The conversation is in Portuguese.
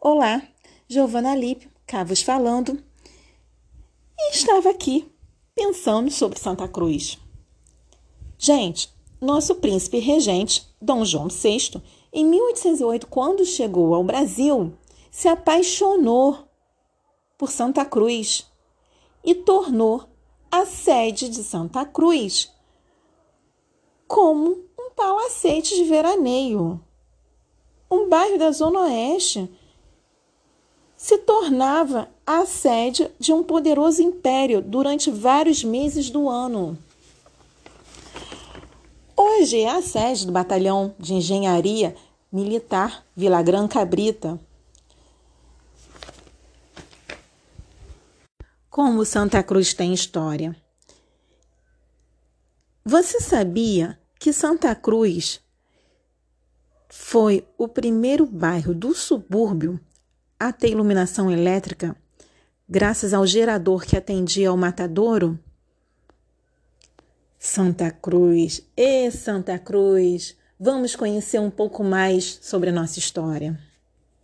Olá, Giovana Lippe, Cavos falando. E estava aqui pensando sobre Santa Cruz. Gente, nosso príncipe regente, Dom João VI, em 1808, quando chegou ao Brasil, se apaixonou por Santa Cruz e tornou a sede de Santa Cruz como um palacete de veraneio. Um bairro da Zona Oeste se tornava a sede de um poderoso império durante vários meses do ano. Hoje é a sede do Batalhão de Engenharia Militar Vila Gran Cabrita. Como Santa Cruz tem história. Você sabia que Santa Cruz foi o primeiro bairro do subúrbio a ter iluminação elétrica graças ao gerador que atendia ao matadouro? Santa Cruz, e Santa Cruz, vamos conhecer um pouco mais sobre a nossa história.